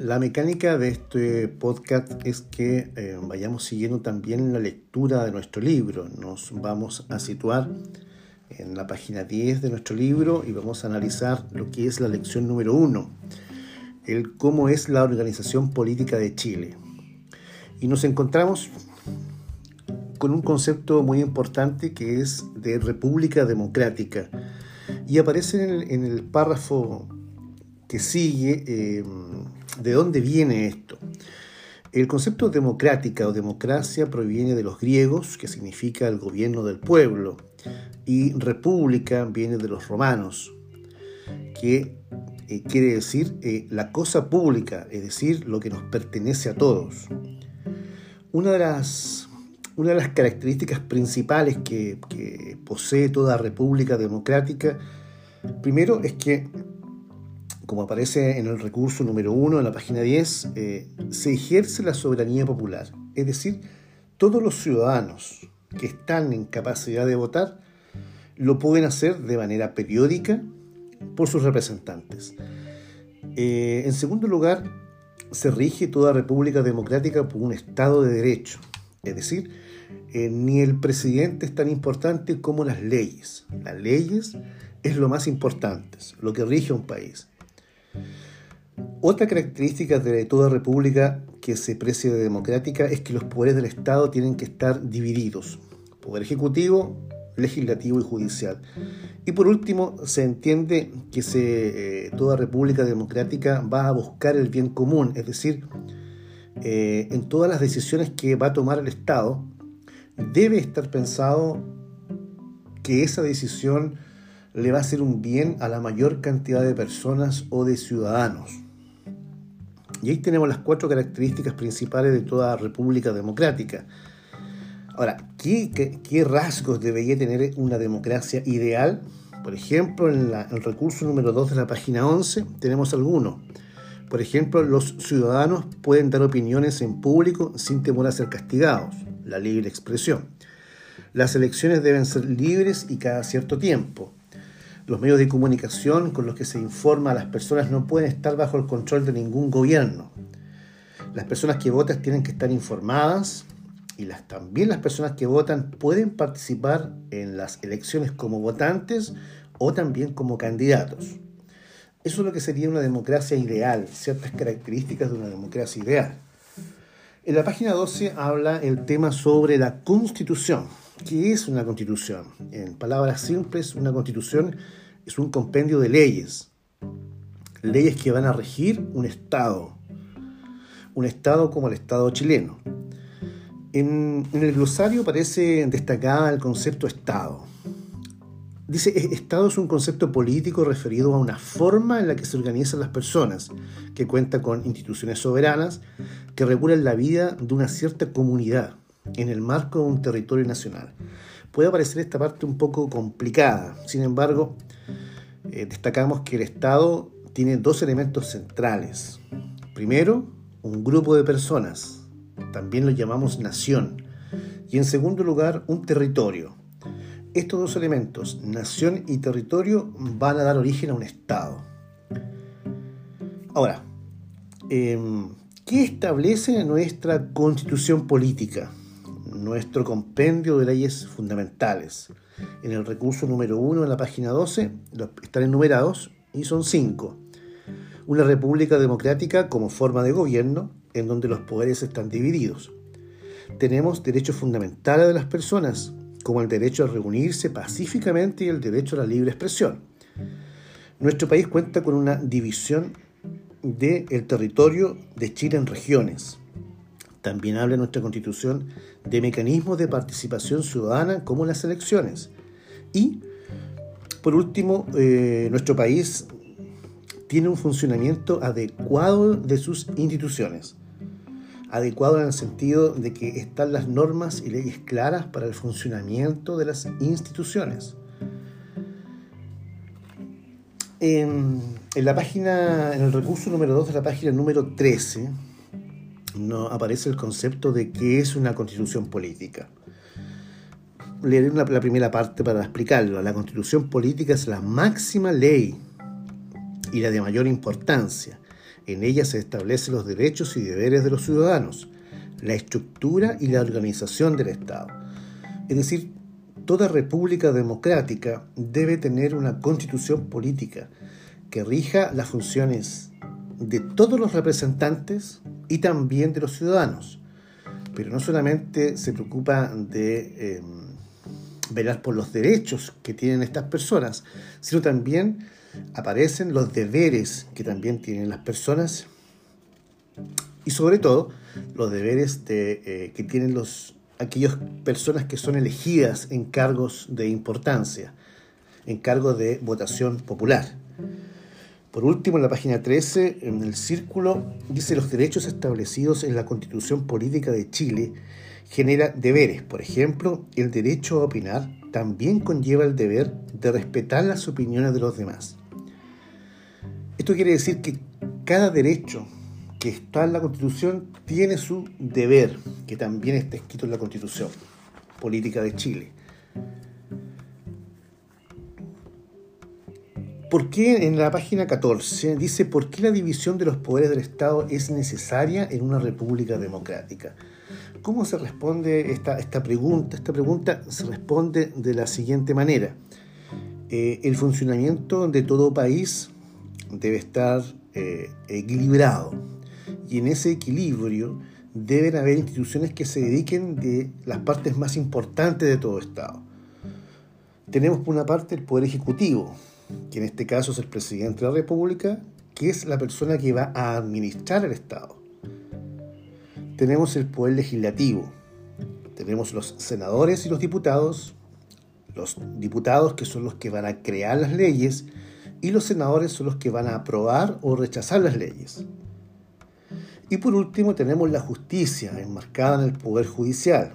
La mecánica de este podcast es que eh, vayamos siguiendo también la lectura de nuestro libro. Nos vamos a situar en la página 10 de nuestro libro y vamos a analizar lo que es la lección número 1, el cómo es la organización política de Chile. Y nos encontramos con un concepto muy importante que es de república democrática. Y aparece en el, párrafo que sigue eh, de dónde viene esto. El concepto democrática o democracia proviene de los griegos, que significa el gobierno del pueblo, y república viene de los romanos, que eh, quiere decir eh, la cosa pública, es decir, lo que nos pertenece a todos. Una de las, una de las características principales que, que posee toda república democrática, primero es que como aparece en el recurso número 1 en la página 10, eh, se ejerce la soberanía popular. Es decir, todos los ciudadanos que están en capacidad de votar lo pueden hacer de manera periódica por sus representantes. Eh, en segundo lugar, se rige toda república democrática por un Estado de Derecho. Es decir, eh, ni el presidente es tan importante como las leyes. Las leyes es lo más importante, lo que rige un país. Otra característica de toda república que se precie de democrática es que los poderes del Estado tienen que estar divididos. Poder ejecutivo, legislativo y judicial. Y por último, se entiende que eh, toda república democrática va a buscar el bien común, es decir, eh, en todas las decisiones que va a tomar el Estado, debe estar pensado que esa decisión le va a hacer un bien a la mayor cantidad de personas o de ciudadanos. Y ahí tenemos las cuatro características principales de toda república democrática. Ahora, ¿qué, rasgos debería tener una democracia ideal? Por ejemplo, en, el recurso número 2 de la página 11 tenemos algunos. Por ejemplo, los ciudadanos pueden dar opiniones en público sin temor a ser castigados, la libre expresión. Las elecciones deben ser libres y cada cierto tiempo. Los medios de comunicación con los que se informa a las personas no pueden estar bajo el control de ningún gobierno. Las personas que votan tienen que estar informadas y las, también las personas que votan pueden participar en las elecciones como votantes o también como candidatos. Eso es lo que sería una democracia ideal, ciertas características de una democracia ideal. En la página 12 habla el tema sobre la constitución. ¿Qué es una constitución? En palabras simples, una constitución es un compendio de leyes, leyes que van a regir un Estado, un Estado como el Estado chileno. En, el glosario aparece destacada el concepto Estado. Dice, Estado es un concepto político referido a una forma en la que se organizan las personas, que cuenta con instituciones soberanas que regulan la vida de una cierta comunidad en el marco de un territorio nacional. Puede parecer esta parte un poco complicada, sin embargo, eh, destacamos que el Estado tiene dos elementos centrales. Primero, un grupo de personas, también lo llamamos nación. Y en segundo lugar, un territorio. Estos dos elementos, nación y territorio, van a dar origen a un Estado. Ahora, em, ¿qué establece nuestra constitución política? Nuestro compendio de leyes fundamentales en el recurso número 1 en la página 12, están enumerados y son cinco. Una república democrática como forma de gobierno en donde los poderes están divididos. Tenemos derechos fundamentales de las personas, como el derecho a reunirse pacíficamente y el derecho a la libre expresión. Nuestro país cuenta con una división del territorio de Chile en regiones. También habla nuestra constitución de mecanismos de participación ciudadana como las elecciones. Y, por último, eh, nuestro país tiene un funcionamiento adecuado de sus instituciones. Adecuado en el sentido de que están las normas y leyes claras para el funcionamiento de las instituciones. En, la página, en el recurso número 2 de la página número 13, no aparece el concepto de qué es una constitución política. Leeré la, la primera parte para explicarlo. La constitución política es la máxima ley y la de mayor importancia. En ella se establecen los derechos y deberes de los ciudadanos, la estructura y la organización del Estado. Es decir, toda república democrática debe tener una constitución política que rija las funciones de todos los representantes y también de los ciudadanos. Pero no solamente se preocupa de em, velar por los derechos que tienen estas personas, sino también aparecen los deberes que también tienen las personas y sobre todo los deberes de, eh, que tienen los, aquellas personas que son elegidas en cargos de importancia, en cargos de votación popular. Por último, en la página 13, en el círculo, dice los derechos establecidos en la Constitución Política de Chile genera deberes. Por ejemplo, el derecho a opinar también conlleva el deber de respetar las opiniones de los demás. Esto quiere decir que cada derecho que está en la Constitución tiene su deber, que también está escrito en la Constitución Política de Chile. ¿Por qué en la página 14 dice por qué la división de los poderes del Estado es necesaria en una república democrática? ¿Cómo se responde esta, esta pregunta? Esta pregunta se responde de la siguiente manera. Eh, el funcionamiento de todo país debe estar eh, equilibrado y en ese equilibrio deben haber instituciones que se dediquen de las partes más importantes de todo Estado. Tenemos por una parte el Poder Ejecutivo, que en este caso es el presidente de la República, que es la persona que va a administrar el Estado. Tenemos el Poder Legislativo, tenemos los senadores y los diputados, los diputados que son los que van a crear las leyes y los senadores son los que van a aprobar o rechazar las leyes. Y por último tenemos la justicia enmarcada en el Poder Judicial,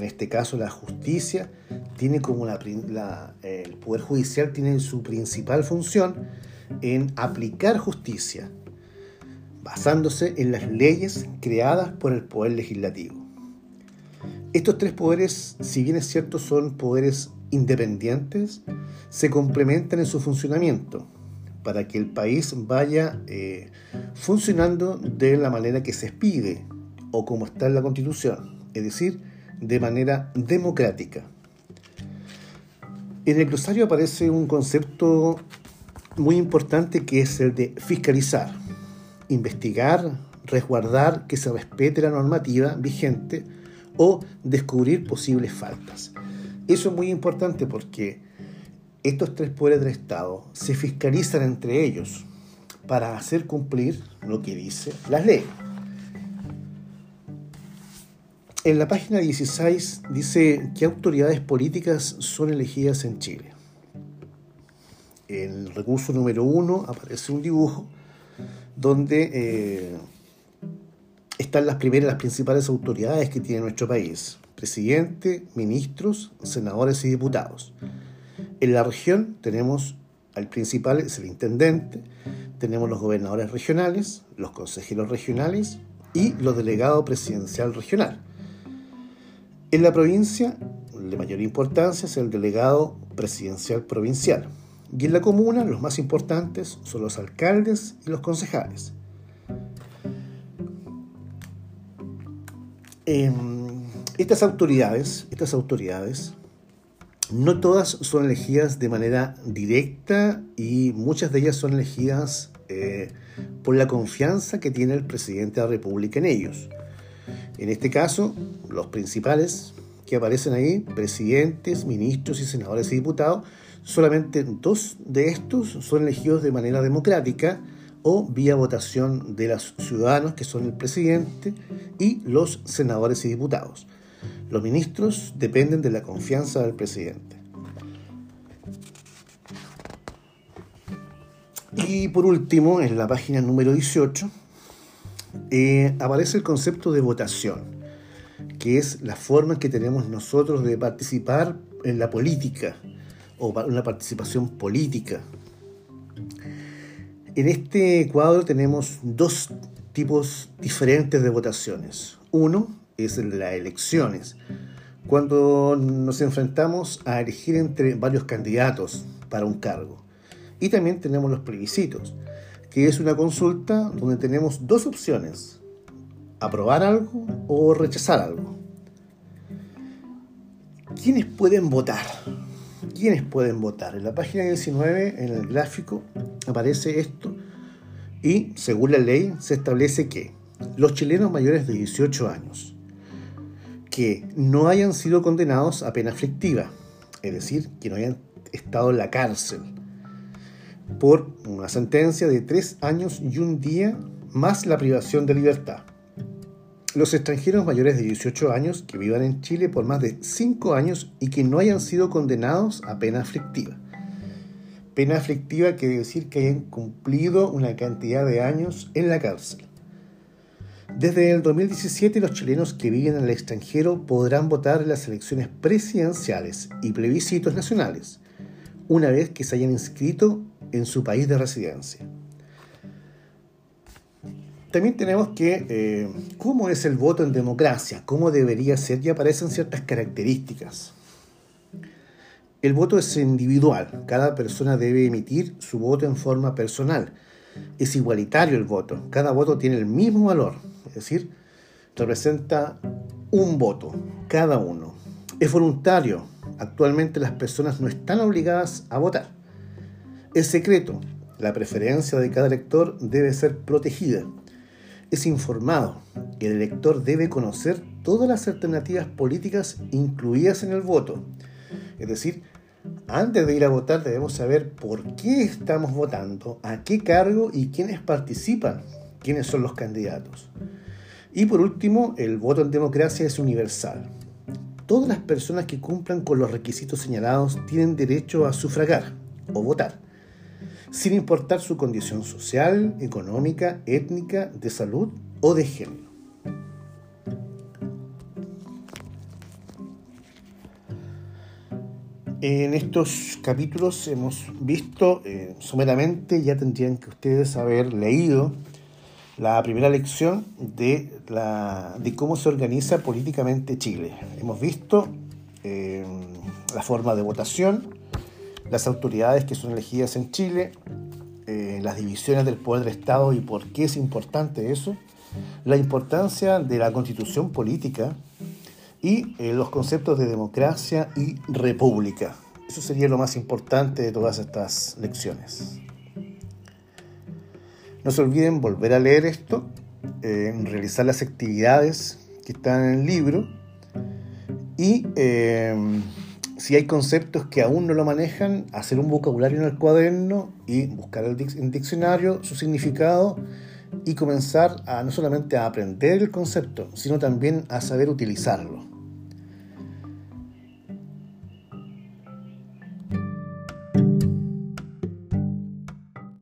en este caso, la justicia tiene como la, el Poder Judicial tiene su principal función en aplicar justicia, basándose en las leyes creadas por el Poder Legislativo. Estos tres poderes, si bien es cierto son poderes independientes, se complementan en su funcionamiento para que el país vaya eh, funcionando de la manera que se pide o como está en la Constitución, es decir, de manera democrática. En el glosario aparece un concepto muy importante que es el de fiscalizar, investigar, resguardar que se respete la normativa vigente o descubrir posibles faltas. Eso es muy importante porque estos tres poderes del Estado se fiscalizan entre ellos para hacer cumplir lo que dice las leyes. En la página 16 dice qué autoridades políticas son elegidas en Chile. En el recurso número 1 aparece un dibujo donde eh, están las primeras, las principales autoridades que tiene nuestro país. Presidente, ministros, senadores y diputados. En la región tenemos al principal, es el intendente, tenemos los gobernadores regionales, los consejeros regionales y los delegados presidencial regional. En la provincia, de mayor importancia es el delegado presidencial provincial. Y en la comuna, los más importantes son los alcaldes y los concejales. Em, estas autoridades, estas autoridades, no todas son elegidas de manera directa y muchas de ellas son elegidas eh, por la confianza que tiene el presidente de la República en ellos. En este caso, los principales que aparecen ahí, presidentes, ministros y senadores y diputados, solamente dos de estos son elegidos de manera democrática o vía votación de los ciudadanos, que son el presidente, y los senadores y diputados. Los ministros dependen de la confianza del presidente. Y por último, en la página número 18, eh, aparece el concepto de votación, que es la forma que tenemos nosotros de participar en la política o una participación política. En este cuadro tenemos dos tipos diferentes de votaciones. Uno es las elecciones, cuando nos enfrentamos a elegir entre varios candidatos para un cargo. Y también tenemos los plebiscitos, que es una consulta donde tenemos dos opciones, aprobar algo o rechazar algo. ¿Quiénes pueden votar? ¿Quiénes pueden votar? En la página 19, en el gráfico, aparece esto y, según la ley, se establece que los chilenos mayores de 18 años que no hayan sido condenados a pena aflictiva, es decir, que no hayan estado en la cárcel por una sentencia de tres años y un día más la privación de libertad. Los extranjeros mayores de 18 años que vivan en Chile por más de 5 años y que no hayan sido condenados a pena aflictiva. Pena aflictiva quiere decir que hayan cumplido una cantidad de años en la cárcel. Desde el 2017 los chilenos que viven en el extranjero podrán votar en las elecciones presidenciales y plebiscitos nacionales, una vez que se hayan inscrito en su país de residencia. También tenemos que, eh, ¿cómo es el voto en democracia? ¿Cómo debería ser? Y aparecen ciertas características. El voto es individual, cada persona debe emitir su voto en forma personal. Es igualitario el voto, cada voto tiene el mismo valor, es decir, representa un voto, cada uno. Es voluntario. Actualmente las personas no están obligadas a votar. Es secreto. La preferencia de cada elector debe ser protegida. Es informado. El elector debe conocer todas las alternativas políticas incluidas en el voto. Es decir, antes de ir a votar debemos saber por qué estamos votando, a qué cargo y quiénes participan, quiénes son los candidatos. Y por último, el voto en democracia es universal. Todas las personas que cumplan con los requisitos señalados tienen derecho a sufragar o votar, sin importar su condición social, económica, étnica, de salud o de género. En estos capítulos hemos visto eh, someramente, ya tendrían que ustedes haber leído la primera lección de, la, de cómo se organiza políticamente Chile. Hemos visto eh, la forma de votación, las autoridades que son elegidas en Chile, eh, las divisiones del poder del Estado y por qué es importante eso, la importancia de la constitución política y eh, los conceptos de democracia y república. Eso sería lo más importante de todas estas lecciones. No se olviden volver a leer esto, eh, realizar las actividades que están en el libro y si hay conceptos que aún no lo manejan, hacer un vocabulario en el cuaderno y buscar el en diccionario su significado y comenzar a no solamente a aprender el concepto, sino también a saber utilizarlo.